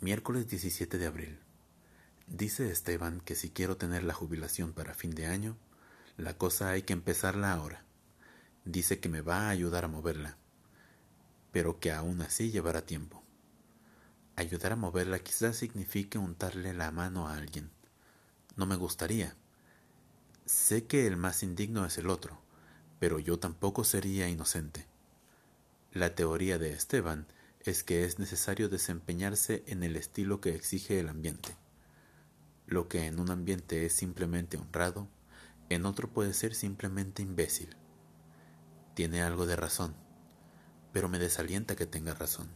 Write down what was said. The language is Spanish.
Miércoles 17 de abril. Dice Esteban que si quiero tener la jubilación para fin de año, la cosa hay que empezarla ahora. Dice que me va a ayudar a moverla, pero que aún así llevará tiempo. Ayudar a moverla quizás signifique untarle la mano a alguien. No me gustaría. Sé que el más indigno es el otro, pero yo tampoco sería inocente. La teoría de Esteban es que es necesario desempeñarse en el estilo que exige el ambiente. Lo que en un ambiente es simplemente honrado, en otro puede ser simplemente imbécil. Tiene algo de razón, pero me desalienta que tenga razón.